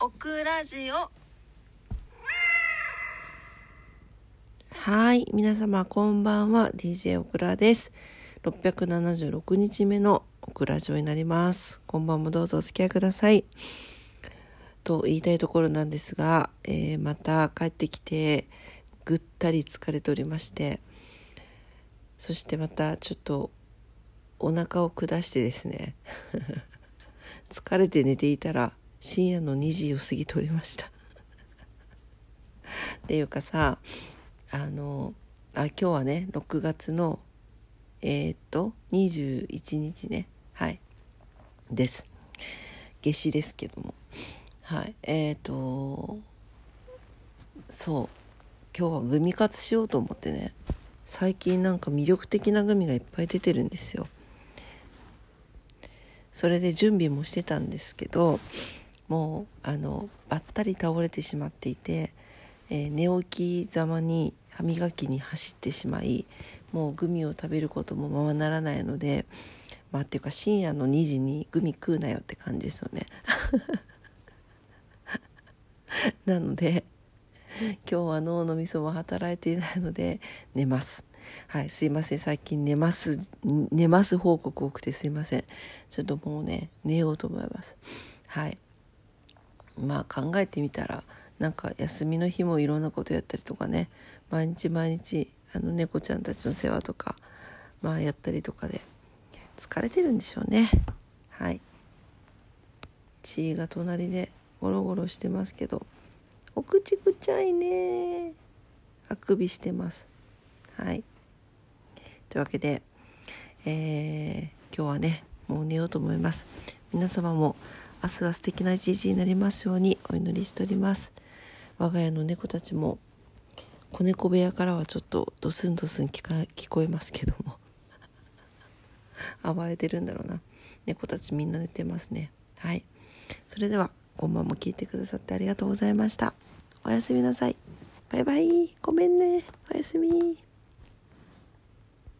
オクラジオはい、皆様こんばんは、DJ オクラです。676日目のオクラジオになります。こんばんもどうぞお付き合いください。と言いたいところなんですが、えーまた帰ってきてぐったり疲れておりまして、そしてまたちょっとお腹を下してですね、疲れて寝ていたら深夜の2時を過ぎておりました。っていうかさあのあ今日はね6月のえーっと21日ね。はい。です。夏至ですけども。はい。えーっとそう。今日はグミ活しようと思ってね。最近なんか魅力的なグミがいっぱい出てるんですよ。それで準備もしてたんですけどもうあのばったり倒れてしまっていて、えー寝起きざまに歯磨きに走ってしまいもうグミを食べることもままならないのでまあっていうか深夜の2時にグミ食うなよって感じですよね。なので今日は脳のみそも働いていないので寝ます。はいすいません。最近寝ます寝ます報告多くてすいません。ちょっともうね寝ようと思います。はい。まあ考えてみたらなんか休みの日もいろんなことやったりとかね。毎日毎日あの猫ちゃんたちの世話とかまあやったりとかで疲れてるんでしょうね。はい。チーが隣でゴロゴロしてますけどお口くちゃいね。あくびしてます。はい。というわけで、えー今日はねもう寝ようと思います。皆様も明日は素敵な一日になりますようにお祈りしております。我が家の猫たちも子猫部屋からはちょっとドスンドスン聞か聞こえますけども。暴れてるんだろうな。猫たちみんな寝てますね。はい。それでは今晩も聞いてくださってありがとうございました。おやすみなさい。バイバイ。ごめんね。おやすみ。